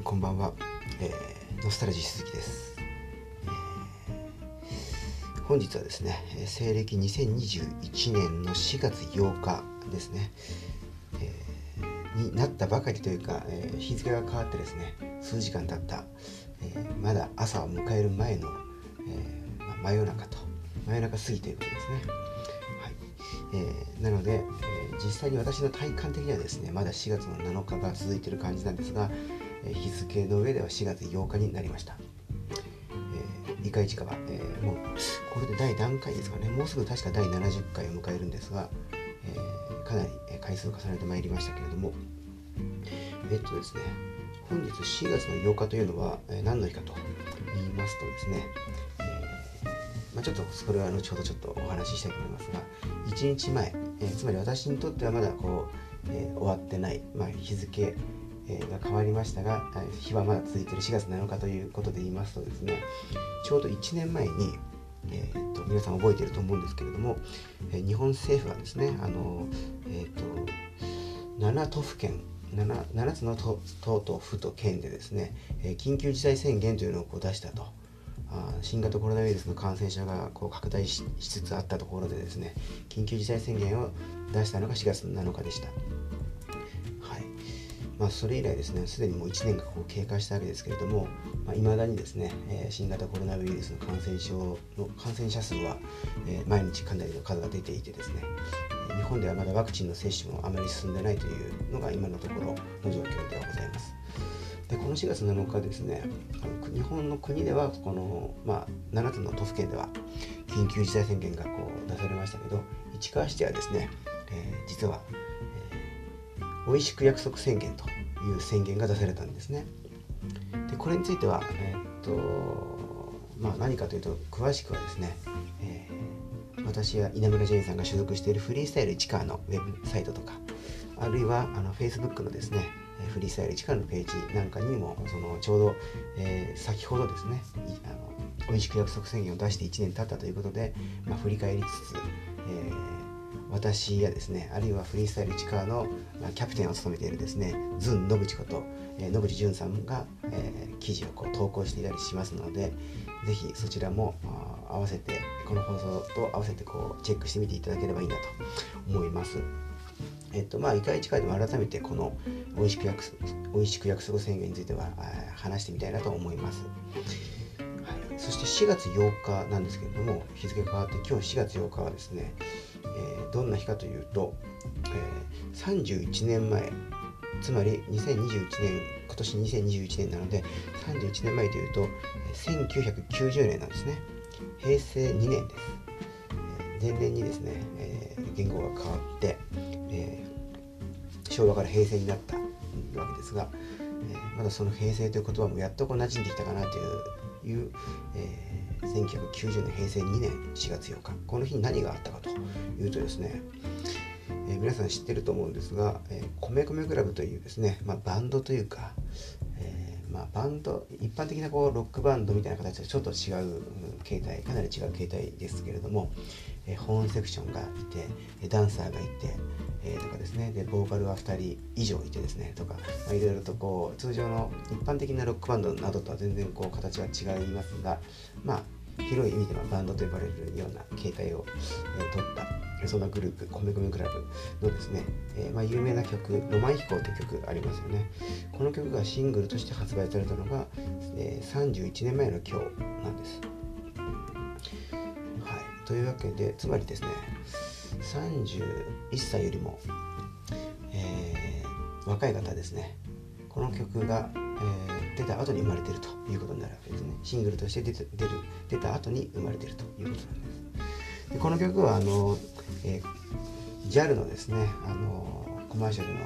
んこんばんは、えー、ノスタルジー鈴木です、えー、本日はですね西暦2021年の4月8日ですね、えー、になったばかりというか、え日付が変わってですね数時間経った、えまだ朝を迎える前の、えま真夜中と真夜中過ぎということですね。はい。えー、なので、えー、実際に私の体感的にはですねまだ4月の7日が続いている感じなんですが、日付の上では4月8日になりました。えー、理解時間は、えー、もうこれで第何回ですかね。もうすぐ確か第70回を迎えるんですが、えー、かなり回数を重ねてまいりましたけれども。えっとですね本日4月の8日というのは、何の日かと言いますとですね、えまあ、ちょっとそれは後ほどちょっとお話ししたいと思いますが1日前、えつまり私にとってはまだこう、え終わってない、まあ、日付が変わりましたが日はまだ続いている4月7日ということで言いますとですねちょうど1年前に、えーと、皆さん覚えていると思うんですけれども、えー、日本政府はですねあの、えーと、7都府県 7, 7つの都と府と県でですね、えー、緊急事態宣言というのをこう出したと。新型コロナウイルスの感染者がこう拡大しつつあったところでですね緊急事態宣言を出したのが4月7日でした。まあ、それ以来ですねすでにもう1年がこう経過したわけですけれどもいまあ、未だにですね、えー、新型コロナウイルスの感染症の感染者数は、えー、毎日かなりの数が出ていてですね日本ではまだワクチンの接種もあまり進んでないというのが今のところの状況ではございます。でこの4月7日ですねあの日本の国ではこの、まあ、7つの都府県では緊急事態宣言がこう出されましたけど市川市ではですね、えー、実は美味しく約束宣言という宣言が出されたんですね。でこれについては、えー、っとまあ、何かというと詳しくはですね、えー、私や稲村ジェインさんが所属しているフリースタイル市川のウェブサイトとかあるいはあの Facebook のですねフリースタイル市川のページなんかにもそのちょうど、えー、先ほどですねあの美味しく約束宣言を出して1年経ったということで、まあ、振り返りつつ、えー私やですねあるいはフリースタイル市川の、キャプテンを務めているですねズン野口こと、えー、野口淳さんが、えー、記事をこう投稿していたりしますのでぜひそちらも合わせてこの放送と合わせてこうチェックしてみていただければいいなと思います。えっとまあ、一回一回でも改めてこの美味しく約美味しく約束宣言については話してみたいなと思います。はい、そして4月8日なんですけれども日付変わって今日4月8日はですねえー、どんな日かというと、えー、31年前つまり2021年今年2021年なので31年前というと1990年なんですね。平成2年です、えー、前年にですね、えー、言語が変わって、えー、昭和から平成になったわけですが、えー、まだその平成という言葉もやっとこう馴染んできたかなといういう、え1990年平成2年4月8日。この日に何があったかというとですね、えー、皆さん知ってると思うんですが、えー、米米クラブというですね、まあ、バンドというか、えー、まあ、バンド一般的なこうロックバンドみたいな形とちょっと違う形態かなり違う形態ですけれども、えホーンセクションがいてダンサーがいて、えー、とかですね。でボーカルは2人以上いてですねとか、まあ、いろいろとこう通常の一般的なロックバンドなどとは全然こう形は違いますがまあ広い意味ではバンドと呼ばれるような形態を、えー、取ったそんなグループ米米クラブのですね、えー、まあ、有名な曲「ロマン飛行」という曲ありますよね。この曲がシングルとして発売されたのが、えー、31年前の今日なんです。はい。というわけでつまりですね31歳よりも、えー、若い方ですね。この曲が、えー、出た後に生まれているということになるわけですね。シングルとして出て出る出た後に生まれているということなんです。でこの曲はあの、えー、JAL のですねあのコマーシャルのあ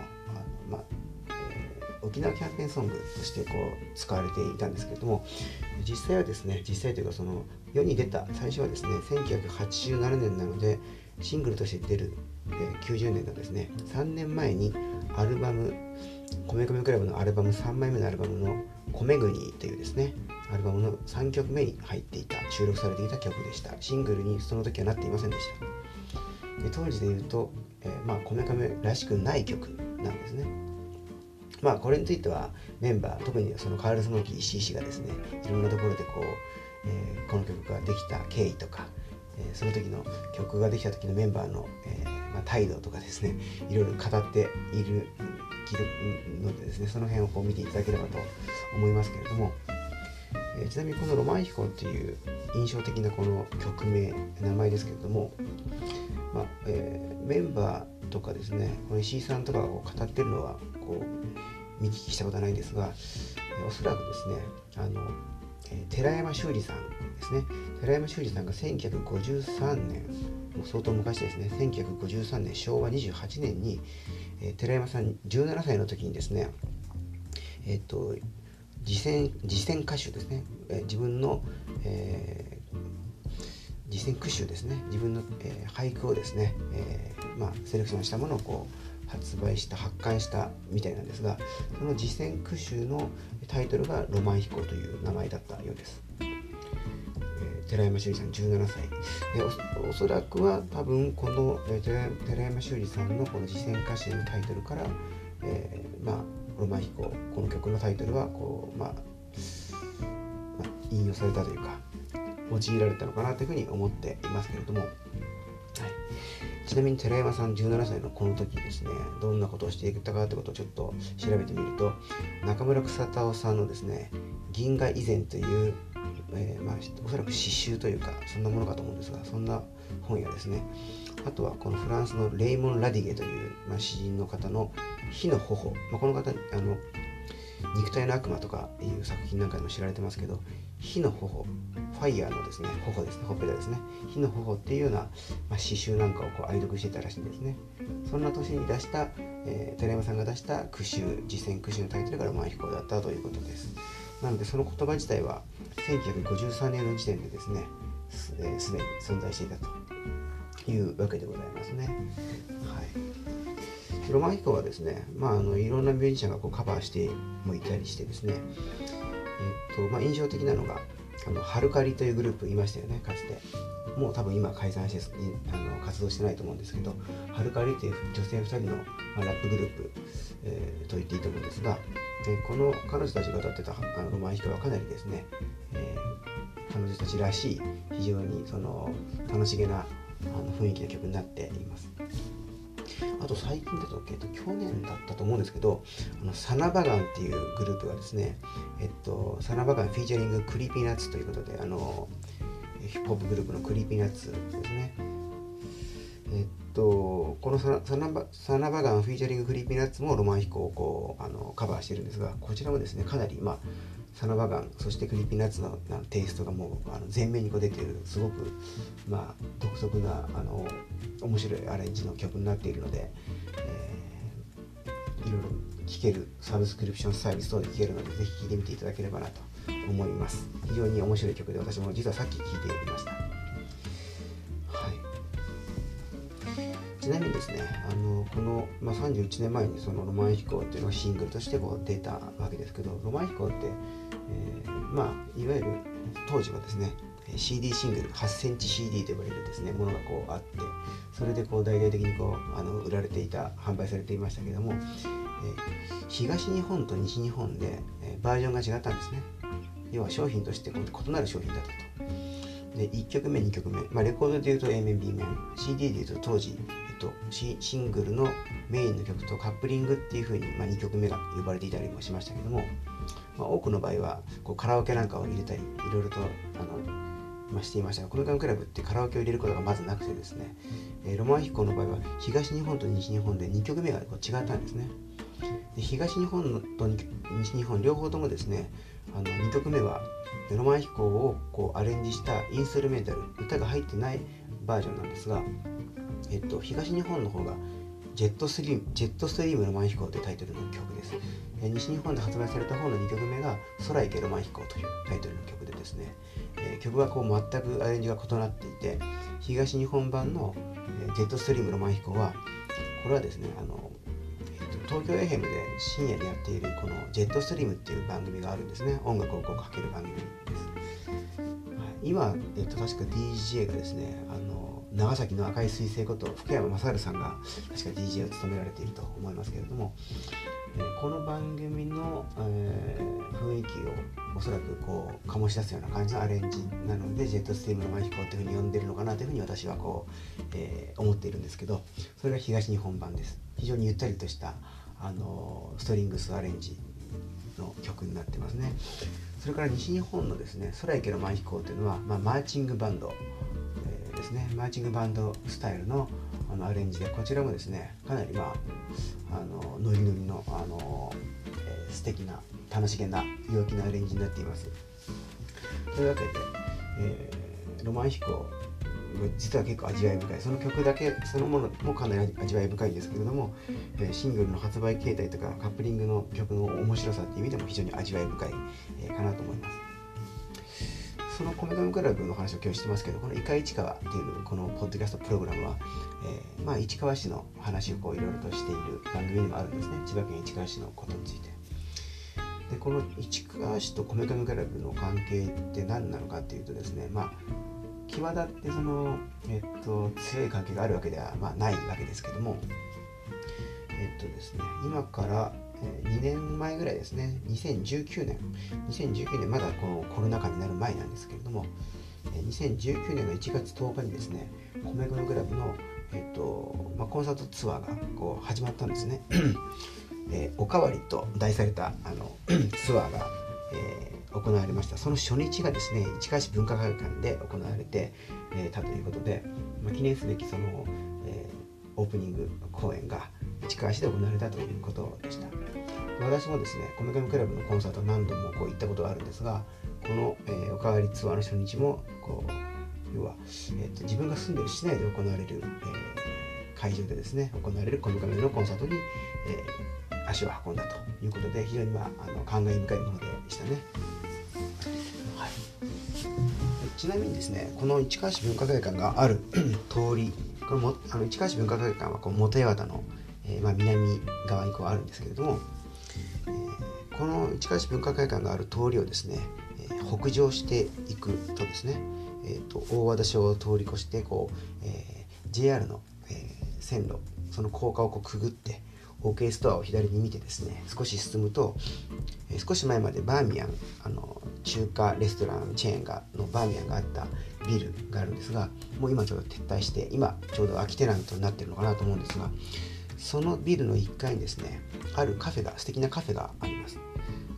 の、まえー、沖縄キャンペーンソングとしてこう使われていたんですけれども実際はですね実際というかその世に出た最初はですね1987年なのでシングルとして出る、えー、90年のですね3年前にアルバム米米クラブのアルバム3枚目のアルバムの「米国」というですねアルバムの3曲目に入っていた収録されていた曲でした。シングルにその時はなっていませんでした。で当時で言うと、えー、まあ米米らしくない曲なんですね。まあこれについてはメンバー特にそのカール・スモーキー石井氏がですねいろんなところでこう、えー、この曲ができた経緯とか、えー、その時の曲ができた時のメンバーの、えーまあ、態度とかですね いろいろ語っているのでですねその辺をこう見ていただければと思いますけれども、えー、ちなみにこの「ロマン飛行」っていう印象的なこの曲名名前ですけれども、まあえー、メンバーとかですねこの石井さんとかがこう語ってるのはこう見聞きしたことはないんですが、えー、おそらくですねあの、寺山修司さんですね。寺山修司さんが1953年もう相当昔ですね。1953年昭和28年に、えー、寺山さん17歳の時にですねえっ、と自選自選歌手ですね、えー、自分の、えー、自選句集ですね。自分の、えー、俳句をですね、えーまあ、セレクションしたものをこう発売した発刊したみたいなんですがその自選句集のタイトルが「ロマン飛行」という名前だったようです。寺山修司さん17歳。でおそらくは多分この、えー、寺山修司さんのこの自選歌詞のタイトルから、えー、まあロマン飛行この曲のタイトルはこう、まあ、まあ、引用されたというか用いられたのかなというふうに思っていますけれども、はい、ちなみに寺山さん17歳のこの時ですねどんなことをしていたかということをちょっと調べてみると中村草田夫さんのですね「銀河以前」という、えー、まあ、おそらく詩集というかそんなものかと思うんですがそんな本やですね。あとはこのフランスのレイモン・ラディゲという、まあ、詩人の方の「火の頬」まあ、この方あの肉体の悪魔とかいう作品なんかでも知られてますけど火の頬ファイヤーのですね頬ですねほっぺたですね。火の頬っていうような、まあ、詩集なんかをこう愛読してたらしいんですね。そんな年に出した、えー、寺山さんが出した句集実践句集のタイトルがロマン飛行だったということです。なのでその言葉自体は1953年の時点でですねす、えー、に存在していたというわけでございますね。はい。ロマン飛行はですね、まあ、あのいろんなミュージシャンがこうカバーしてもいたりしてですね、えっとまあ、印象的なのがあのハルカリというグループいましたよねかつてもう多分今解散してあの活動してないと思うんですけどハルカリという女性2人の、まあ、ラップグループ、えー、と言っていいと思うんですが、えこの彼女たちが歌ってたあのロマン飛行はかなりですね、え、彼女たちらしい非常にその楽しげなあの雰囲気の曲になっています。あと最近だと、えっと、去年だったと思うんですけど、あのサナバガンっていうグループがですね、えっと、サナバガンフィーチャリングクリーピーナッツということで、あの、ヒップホップグループのクリーピーナッツですね。えっと、このサナバサナバガンフィーチャリングクリーピーナッツも浪漫飛行をこうあのカバーしてるんですが、こちらもですね、かなり、まあ、サナバガンそしてクリーピーナッツのテイストがもうあの前面にこう出てるすごく、まあ、独特なあの面白いアレンジの曲になっているので、えー、いろいろ聴けるサブスクリプションサービス等で聴けるのでぜひ聴いてみていただければなと思います。非常に面白い曲で私も実はさっき聴いていました、はい、ちなみにですねあのこの、まあ、31年前にその「ロマン飛行」っていうのがシングルとしてこう出たわけですけど「ロマン飛行」ってえー、まあいわゆる当時はですね CD シングル8センチ CD と呼ばれるですねものがこうあってそれでこう大々的にこうあの売られていた販売されていましたけども、えー、東日本と西日本で、え、バージョンが違ったんですね。要は商品として異なる商品だったと。で1曲目2曲目、まあ、レコードでいうと A 面 B 面 CD でいうと当時、えっと、シシングルのメインの曲とカップリングっていうふうに、まあ、2曲目が呼ばれていたりもしましたけどもまあ、多くの場合はこうカラオケなんかを入れたりいろいろとあの、まあ、していましたがこのガンクラブってカラオケを入れることがまずなくてですね、えー、ロマン飛行の場合は東日本と西日本で2曲目がこう違ったんですね。で東日本と西日本両方ともですねあの2曲目はロマン飛行をこうアレンジしたインストルメンタル歌が入ってないバージョンなんですが、えっと、東日本の方がジェットスリームジェットストリームロマン飛行というタイトルの曲です。え西日本で発売された方の2曲目が「空行けロマン飛行」というタイトルの曲でですね、えー、曲がこう全くアレンジが異なっていて東日本版の、えー、ジェットストリームロマン飛行はこれはですねあの、えーと、東京 FM で深夜にやっているこのジェットストリームっていう番組があるんですね。音楽をこうかける番組です、今、えーと、確か DJ がですねあの長崎の赤い彗星こと福山雅治さんが確か DJ を務められていると思いますけれどもえー、この番組の、えー、雰囲気をおそらくこう醸し出すような感じのアレンジなのでジェットスティームのマヒコっていうふうに呼んでるのかなというふうに私はこう、えー、思っているんですけどそれが東日本版です。非常にゆったりとしたあのストリングスアレンジの曲になってますね。それから西日本のですね「空行けのマヒコ」というのは、まあ、マーチングバンド、ですねマーチングバンドスタイルのあのアレンジでこちらもですねかなりまああのノリノリのあの、えー、素敵な楽しげな陽気なアレンジになっています。というわけで、えー、ロマン飛行実は結構味わい深い。その曲だけそのものもかなり味わい深いんですけれども、えー、シングルの発売形態とかカップリングの曲の面白さっていう意味でも非常に味わい深い、えー、かなと思います。そのコメガムクラブの話を今日してますけどこの「イカ市川」っていうこのポッドキャストプログラムは、えー、まあ、市川市の話をこういろいろとしている番組でもあるんですね。千葉県市川市のことについて。でこの市川市とコメガムクラブの関係って何なのかっていうとですねまあ際立ってその、えっと、強い関係があるわけでは、まあ、ないわけですけどもえっとですね今から2年前ぐらいですね。2019年。2019年まだこのコロナ禍になる前なんですけれども2019年の1月10日にですね米米クラブの、えっとまあ、コンサートツアーがこう始まったんですね、えー、おかわりと題されたあの ツアーが、えー、行われました。その初日がですね市川市文化会館で行われて、えー、たということで、まあ、記念すべきその、オープニング公演が市川市で行われたということでした私もですねコメコメクラブのコンサート何度もこう行ったことがあるんですがこの、えー、おかわりツアーの初日もこう要は、えーと、自分が住んでる市内で行われる、えー、会場でですね行われるコメコメのコンサートに、えー、足を運んだということで非常に、まあ、あの感慨深いものでしたね。はい、ちなみにですねこの市川市文化会館がある 通りこれもあの市川市文化会館はこう元八幡の、えーまあ、南側にこうあるんですけれどもえこの市川市文化会館がある通りをですね、えー、北上していくとですね、えーと、大和田署を通り越してこう、え、JR の、え、線路その高架をこうくぐって OK ストアを左に見てですね少し進むと、え、少し前までバーミヤンあの中華レストランチェーンがのバーミヤンがあったビルがあるんですがもう今ちょうど撤退して今ちょうど空きテナントになってるのかなと思うんですがそのビルの1階にですねあるカフェが素敵なカフェがあります。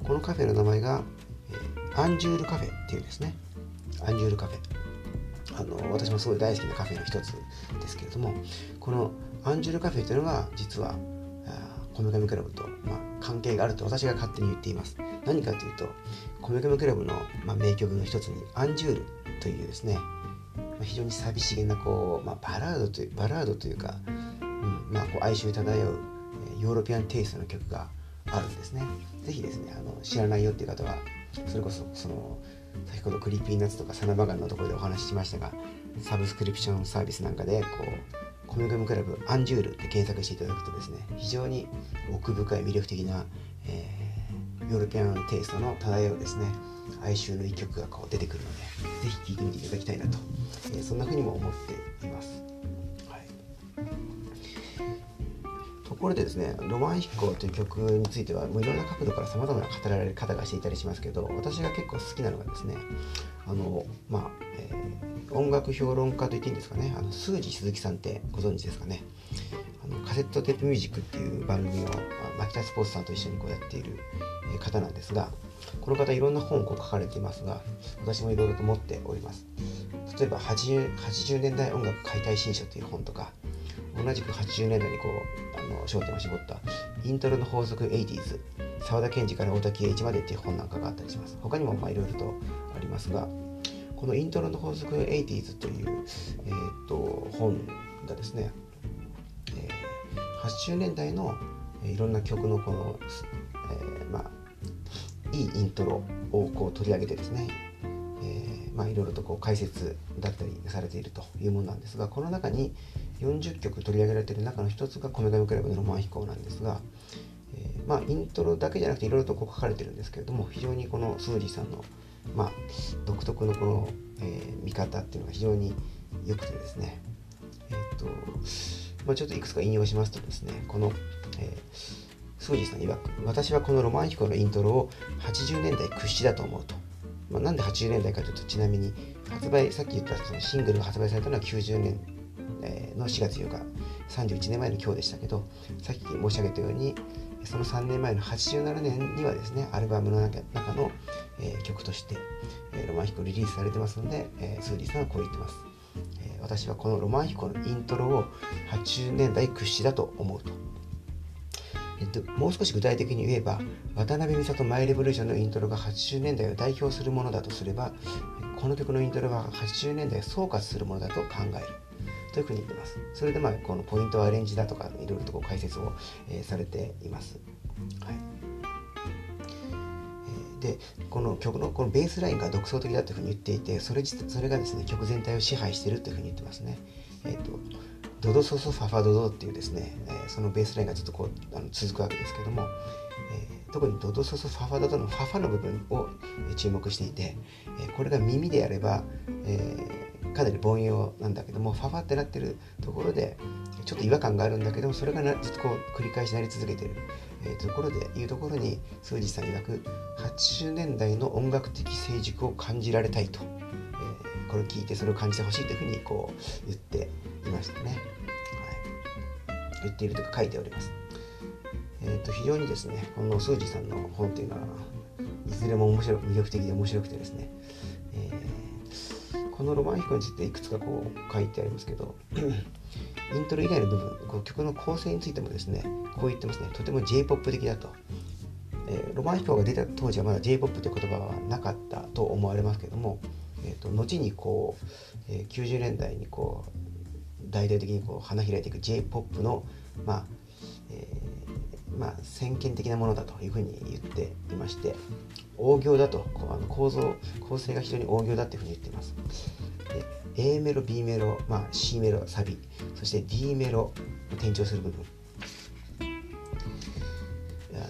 このカフェの名前が、えー、アンジュールカフェっていうですねアンジュールカフェ。あの私もすごい大好きなカフェの一つですけれどもこのアンジュールカフェというのが実はこめかみクラブと、まあ、関係があると私が勝手に言っています。何かというとこめかみクラブの、まあ、名曲の一つにアンジュールというですね、まあ、非常に寂しげなこう、まあ、バラードというバラードというか、うんまあ、こう哀愁漂うヨーロピアンテイストの曲があるんですね。ぜひですね、あの知らないよっていう方は、それこそその先ほどクリーピーナッツとかサナバガンのところでお話ししましたが、サブスクリプションサービスなんかでこうコミコミクラブアンジュールって検索していただくとですね、非常に奥深い魅力的な、えー、ヨーロピアンテイストの漂うですね、哀愁の一曲がこう出てくるので、ぜひ聴いてみていただきたいなと、えー、そんな風にも思っています。ところでですね「浪漫飛行」という曲についてはもういろんな角度からさまざまな語られ方がしていたりしますけど私が結構好きなのがですねあのまあ、えー、音楽評論家と言っていいんですかねあのスージー鈴木さんってご存知ですかね。あのカセットテープミュージックっていう番組を牧田スポーツさんと一緒にこうやっている方なんですがこの方いろんな本をこう書かれていますが私もいろいろと持っております。例えば 80, 80年代音楽解体新書という本とか同じく80年代にこうあの焦点を絞ったイントロの法則 80s 沢田研二から大滝栄一までっていう本なんかがあったりします。他にもいろいろとありますがこのイントロの法則 80s という、えーと、本がですね、えー、80年代のいろんな曲のこの、えー、まあいいイントロをこう取り上げてですね、えー、まあいろいろとこう解説だったりされているというものなんですがこの中に、40曲取り上げられている中の一つが「こめかみクラブのロマン飛行」なんですが、えー、まあイントロだけじゃなくていろいろとこう書かれてるんですけれども非常にこのスージーさんの、まあ、独特のこの、えー、見方っていうのが非常に良くてですねえっ、と、まあ、ちょっといくつか引用しますとですねこの、えー、スージさん曰く私はこのロマンヒコのイントロを80年代屈指だと思うと、まあ、なんで80年代かというとちなみに発売さっき言ったそのシングルが発売されたのは90年の4月8日31年前の今日でしたけどさっき申し上げたようにその3年前の87年にはですねアルバムの中の、えー、曲として、えー、浪漫飛行リリースされてますので、えー、スージーさんはこう言ってます、え私はこの浪漫飛行のイントロを80年代屈指だと思うと。えっと、もう少し具体的に言えば渡辺美里マイレボリューションのイントロが80年代を代表するものだとすればこの曲のイントロは80年代を総括するものだと考えるというふうに言ってます。それでまあこのポイントアレンジだとかいろいろとこう解説を、えー、されています。はいでこの曲のこのベースラインが独創的だというふうに言っていてそれそれがですね曲全体を支配しているというふうに言ってますね。えーと、ドドソソファファドドっていうですね、えー、そのベースラインがずっとこうあの続くわけですけども、えー、特にドドソソファファドドのファファの部分を注目していて、え、これが耳であれば、えかなり凡庸なんだけどもファファってなってるところでちょっと違和感があるんだけどもそれがずっとこう繰り返しなり続けてる、えー、ところでいうところに数字さん曰く80年代の音楽的成熟を感じられたいと、えー、これを聞いてそれを感じてほしいというふうにこう言っていましたね、はい、言っているというか書いております。えー、と非常にですねこの数字さんの本というのはいずれも面白魅力的で面白くてですね、えーこのロマン飛行についていくつかこう書いてありますけど イントロ以外の部分こう曲の構成についてもですねこう言ってますね。とても J−POP 的だと、えー、ロマン飛行が出た当時はまだ J−POP という言葉はなかったと思われますけども、えーと、後にこう、えー、90年代にこう大々的にこう花開いていく J−POP のまあ、えー、まあ、先見的なものだというふうに言っていまして大行だとこうあの構造構成が非常に大行だっていうふうに言っています。A メロ B メロ、まあ、C メロサビそして D メロ転調する部分。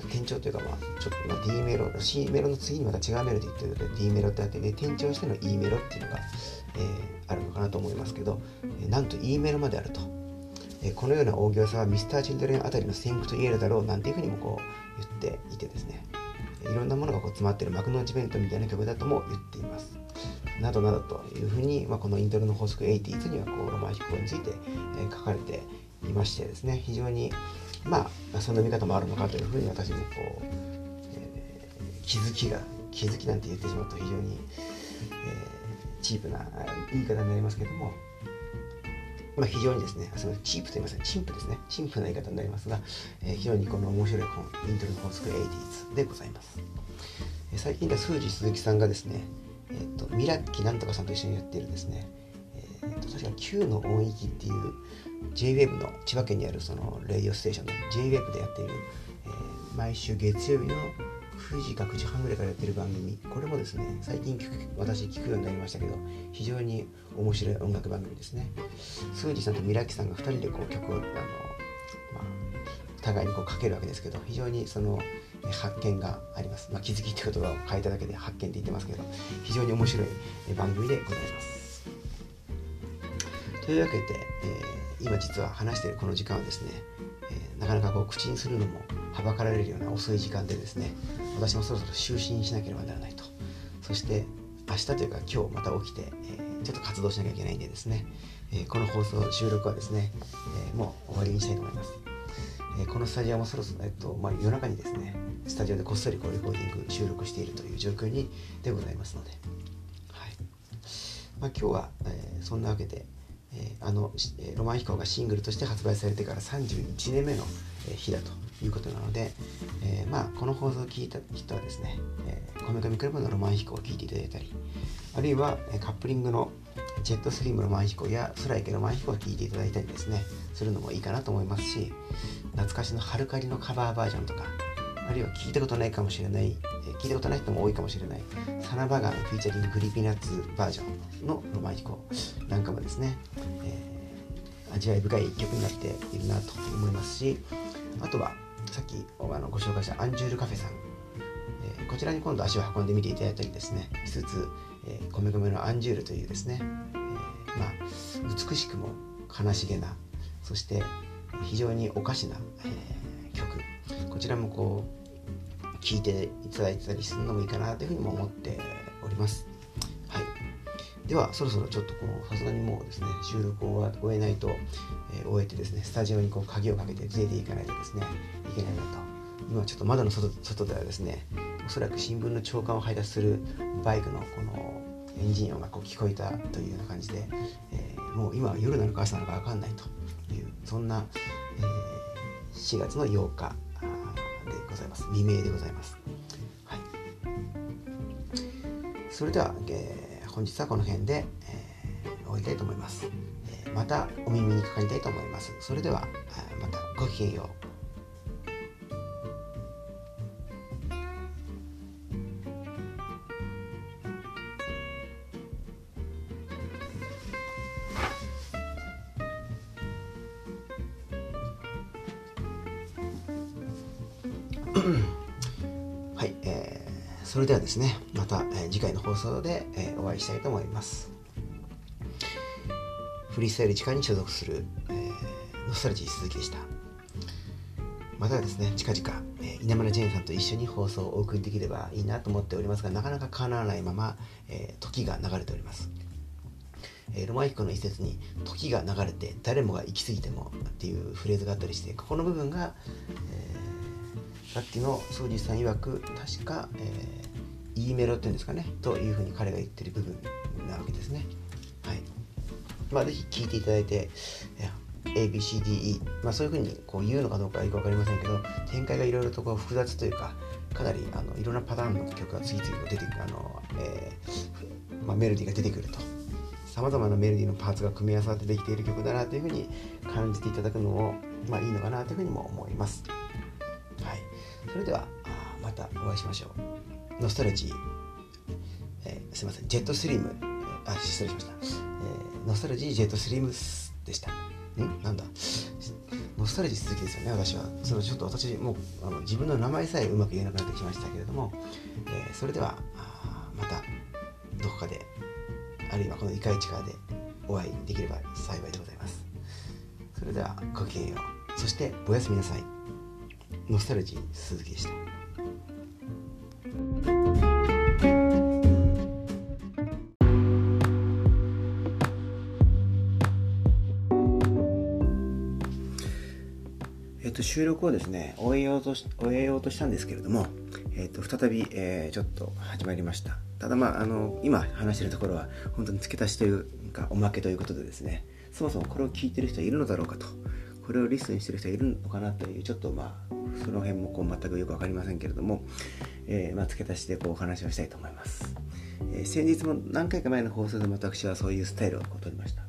転調というか、まあ、ちょっと、まあ、D メロ C メロの次にまた違うメロで言ってるので D メロってあってで転調しての E メロっていうのが、えー、あるのかなと思いますけど、えなんと E メロまであると、え、このような大行さはミスター・チルドレンあたりの先駆と言えるだろうなんていうふうにもこう言っていてですね。いろんなものがこう詰まっている幕の内弁当みたいな曲だとも言っています。などなどというふうに、まあ、このイントロの法則 80s にはこうロマン飛行について、え、書かれていましてですね。非常にまあそんな見方もあるのかというふうに私もこう、えー、気づきが気づきなんて言ってしまうと非常に、えー、チープな言い方になりますけどもまあ、非常にですね、そのチープと言いますか、チンプですね、チンプな言い方になりますが、えー、非常にこの面白い本、イントロの法則 80s でございます。えー、最近では、スージ鈴木さんがですね、えっ、ー、と、ミラッキなんとかさんと一緒にやっているですね、えー、と確か Q の音域っていう JWEB の千葉県にあるそのレイオステーションの JWEB でやっている、えー、毎週月曜日の9時か9時半ぐらいからやってる番組。これもですね最近私聞くようになりましたけど非常に面白い音楽番組ですね。スージさんとミラキさんが2人でこう曲をあの、まあ、互いにこうかけるわけですけど非常にその発見があります、まあ、気づきって言葉を変えただけで発見って言ってますけど非常に面白い番組でございます。というわけで、えー、今実は話しているこの時間はですね、なかなかこう口にするのもはばかられるような遅い時間でですね私もそろそろ就寝しなければならないと。そして明日というか今日また起きて、えー、ちょっと活動しなきゃいけないんでですね、えー、この放送収録はですね、えー、もう終わりにしたいと思います、えこのスタジオもそろそろ、えっとまあ、夜中にですねスタジオでこっそりこうレコーディング収録しているという状況にでございますので、はい。まあ、今日は、えそんなわけで、えあの、えロマン飛行がシングルとして発売されてから31年目の日だということなので、えー、まあこの放送を聞いた人はですね、えー、こめかみクラブのロマン飛行を聞いていただいたりあるいはカップリングのジェットスリームロマン飛行や空行けロマン飛行を聞いていただいたりですねするのもいいかなと思いますし懐かしのハルカリのカバーバージョンとかあるいは聞いたことないかもしれない、え、聞いたことない人も多いかもしれないサナバガンフィーチャリンググリピナッツバージョンのロマン飛行なんかもですね、えー、味わい深い曲になっているなと思いますしあとはさっきあのご紹介したアンジュールカフェさん、えー、こちらに今度足を運んでみていただいたりですねしつつ、えー、米米のアンジュールというですね、えー、まあ、美しくも悲しげなそして非常におかしな、え曲。こちらもこう聞いていただいたりするのもいいかなというふうにも思っております。ではそろそろちょっとこうさすがにもうですね収録を終えないと、えー、終えてですねスタジオにこう鍵をかけて出ていかないとですねいけないなと。今ちょっと窓の外外ではですねおそらく新聞の朝刊を配達するバイクのこのエンジン音がこう聞こえたというような感じで、えー、もう今は夜なのか朝なのか分かんないというそんな、えー、4月の8日でございます。未明でございます、はい、それでは、えー、本日はこの辺で、えー、終わりたいと思います、え、またお耳にかかりたいと思います。それではまたごきげんよう。ですね。また、え、次回の放送で、え、お会いしたいと思います。フリースタイル時間に所属する、え、ノスタルジー鈴木でした。またですね近々、え、稲村ジェーンさんと一緒に放送をお送りできればいいなと思っておりますがなかなか叶わないまま、え、時が流れております。え、ロマンヒコの一節に「時が流れて誰もが行き過ぎても」っていうフレーズがあったりしてここの部分が、えーさっきの宗司さん曰く確か、えー、E メロっていうんですかねというふうに彼が言ってる部分なわけですね。はい。まあぜひ聴いていただいて ABCDE、まあ、そういうふうにこう言うのかどうかよく分かりませんけど展開がいろいろとこう複雑というかかなりあのいろんなパターンの曲が次々と出てくるあの、えーまあ、メロディーが出てくると。さまざまなメロディーのパーツが組み合わさってできている曲だなというふうに感じていただくのも、まあ、いいのかなというふうにも思います。はい。それではまたお会いしましょう。ノスタルジー、えー、すいません。ジェットスリム、あ失礼しました、えー、ノスタルジージェットスリムスでした。ん？なんだ？ノスタルジー続きですよね私は。そのちょっと私もうあの自分の名前さえうまく言えなくなってきましたけれども、えー、それではまたどこかであるいはこのイカイチカでお会いできれば幸いでございます。それではごきげんよう。そしておやすみなさい。ノスタルジー鈴木でした。と、収録をですね終えようとし終えようとしたんですけれども、えっと、再び、えー、ちょっと始まりました。ただまああの今話してるところは本当に付け足しというかおまけということでですねそもそもこれを聞いてる人はいるのだろうかとこれをリスンしてる人はいるのかなというちょっとまあその辺もこう全くよく分かりませんけれども、えー、まあ、付け足しでこうお話をしたいと思います、え、先日も何回か前の放送で私はそういうスタイルを取りました。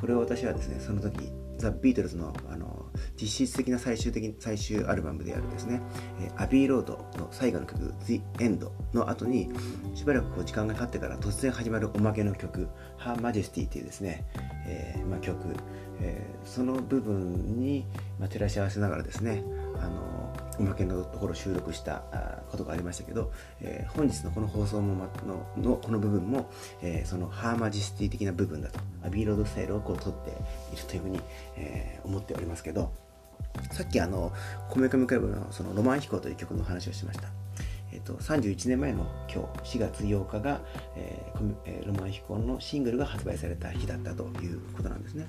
これを私はですねその時ザ・ビートルズのあの実質的な最終的最終アルバムであるですね、え、アビーロードの最後の曲 The End の後にしばらくこう時間が経ってから突然始まるおまけの曲 Her Majesty というですね、えーまあ、曲、えー、その部分に、ま、照らし合わせながらですねあのおまけのところ収録したことがありましたけど、えー、本日のこの放送もののこの部分も、えー、そのハーマジスティ的な部分だとアビーロードスタイルをこう取っているというふうに、えー、思っておりますけどさっきあの「コメコメクラブの」その「ロマン飛行」という曲の話をしました。えーと、31年前の今日4月8日が、えー、ロマン飛行のシングルが発売された日だったということなんですね。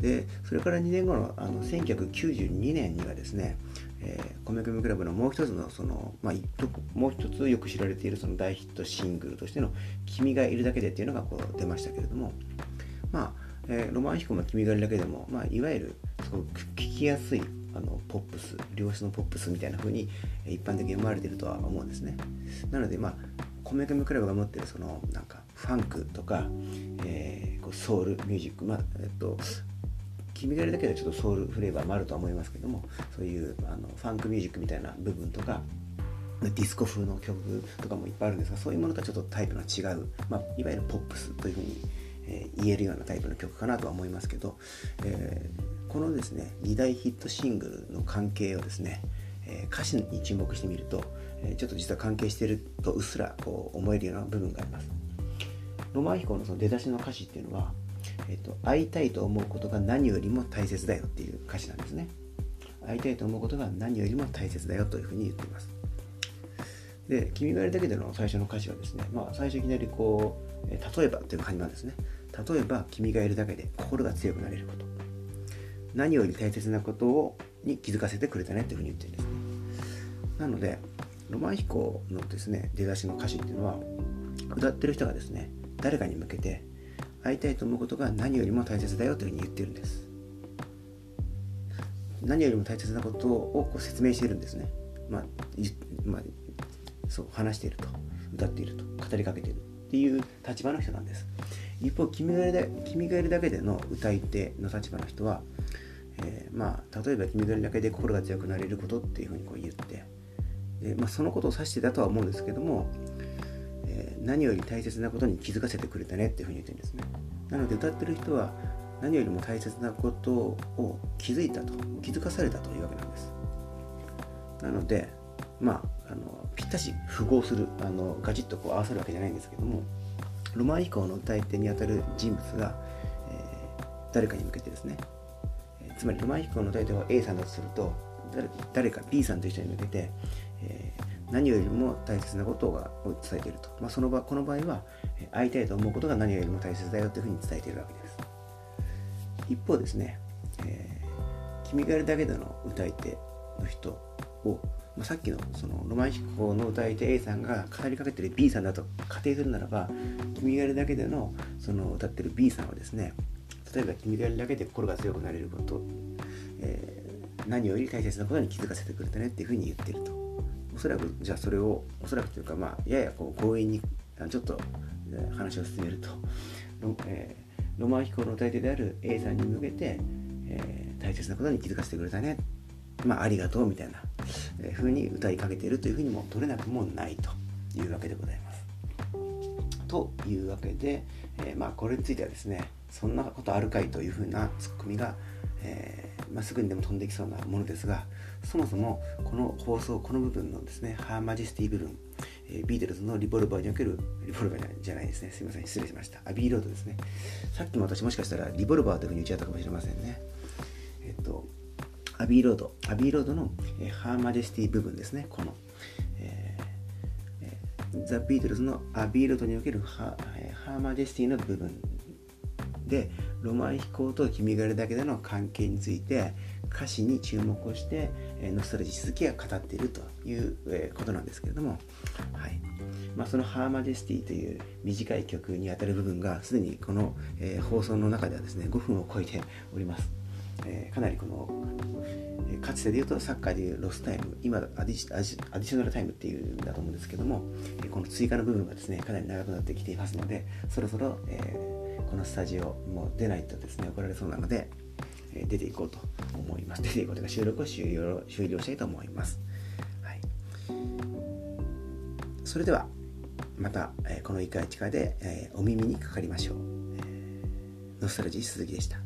でそれから2年後のあの1992年にはですね、えー、米組クラブのもう一つのその、まあ、もう一つよく知られているその大ヒットシングルとしての「君がいるだけで」っていうのがこう出ましたけれどもまあ、えー、ロマン飛行も君がいるだけでも、まあ、いわゆるすごく聞きやすいあのポップス良質のポップスみたいな風に一般的に読まれているとは思うんですね。なのでまあ米米クラブが持ってるそのなんかファンクとか、えー、こうソウルミュージックまあえっと君がいるだけでちょっとソウルフレーバーもあるとは思いますけどもそういうあのファンクミュージックみたいな部分とかディスコ風の曲とかもいっぱいあるんですがそういうものとはちょっとタイプの違う、まあ、いわゆるポップスというふうに、えー、言えるようなタイプの曲かなとは思いますけど、えー、このですね2大ヒットシングルの関係をですね、えー、歌詞に注目してみると、えちょっと実は関係してるとうっすらこう思えるような部分があります。ロマン飛行のその出だしの歌詞っていうのはえっと、会いたいと思うことが何よりも大切だよっていう歌詞なんですね。会いたいと思うことが何よりも大切だよというふうに言っています。で「君がいるだけで」の最初の歌詞はですね、まあ、最初いきなりこう「例えば」という感じなんですね。例えば君がいるだけで心が強くなれること。何より大切なことをに気づかせてくれたねというふうに言ってるんですね。なのでロマン飛行のですね出だしの歌詞っていうのは歌ってる人がですね誰かに向けて会いたいと思うことが何よりも大切だよというふうに言ってるんです。何よりも大切なことをこう説明しているんですね。まあ、まあ、そう話していると。歌っていると。語りかけているっていう立場の人なんです。一方君がいる君がいるだけでの歌い手の立場の人は、えー、まあ例えば君がいるだけで心が強くなれることっていうふうにこう言って。で、まあ、そのことを指してたとは思うんですけども、えー、何より大切なことに気づかせてくれたねっていうふうに言ってるんですね。なので歌ってる人は何よりも大切なことを気づいたと気づかされたというわけなんです。なのでまああのぴったし符合するあのガチッとこう合わせるわけじゃないんですけどもロマン以降の歌い手にあたる人物が、えー、誰かに向けてですね、えー、つまりロマン飛行の歌い手は A さんだとすると誰か B さんという人に向けて、何よりも大切なことが伝えていると、まあ、その場この場合は会いたいと思うことが何よりも大切だよというふうに伝えているわけです。一方ですね、えー、君がいるだけでの歌い手の人をまあ、さっきのそのロマン飛行の歌い手 A さんが語りかけてる B さんだと仮定するならば君がいるだけでのその歌ってる B さんはですね例えば君がいるだけで心が強くなれること、えー、何より大切なことに気づかせてくれたねっていうふうに言ってると。おそらくじゃあそれをおそらくというかまあややこう強引にちょっと話を進めると。ロ,、えー、ロマン飛行の歌い手である A さんに向けて、えー、大切なことに気づかせてくれたね。まあ、ありがとうみたいなえ風に歌いかけているというふうにも取れなくもないと。いうわけでございます。というわけで、えー、まあ、これについてはですねそんなことあるかいというふうなツッコミが、えー、まあ、すぐにでも飛んできそうなものですがそもそもこの放送この部分のですねハーマジスティ部分、えー、ビートルズのリボルバーにおけるリボルバーじゃないですね。すいません。失礼しました。アビーロードですね。さっきも私もしかしたらリボルバーというふうに言っちゃったかもしれませんね。えっとアビーロード、アビーロードの、え、ハーマジェスティ部分ですね、この、え、ザ・ビートルズのアビーロードにおけるハ,、えー、ハーマジェスティの部分で、浪漫飛行と君がいるだけでの関係について、歌詞に注目をして、え、ノスタルジー続きが語っているという、え、ことなんですけれども、はいまあ、そのハーマジェスティという短い曲にあたる部分がすでにこの、え、放送の中ではですね5分を超えております。え、かなりこの、え、かつてで言うとサッカーでいうロスタイム今アディアディショナルタイムっていうんだと思うんですけども、え、この追加の部分がですねかなり長くなってきていますのでそろそろ、えー、このスタジオも出ないとですね怒られそうなので、えー、出ていこうと思います。出ていこうというか収録を終了終了したいと思います、はい、それではまた、えー、この1回1回で、えー、お耳にかかりましょう、えー、ノスタルジー鈴木でした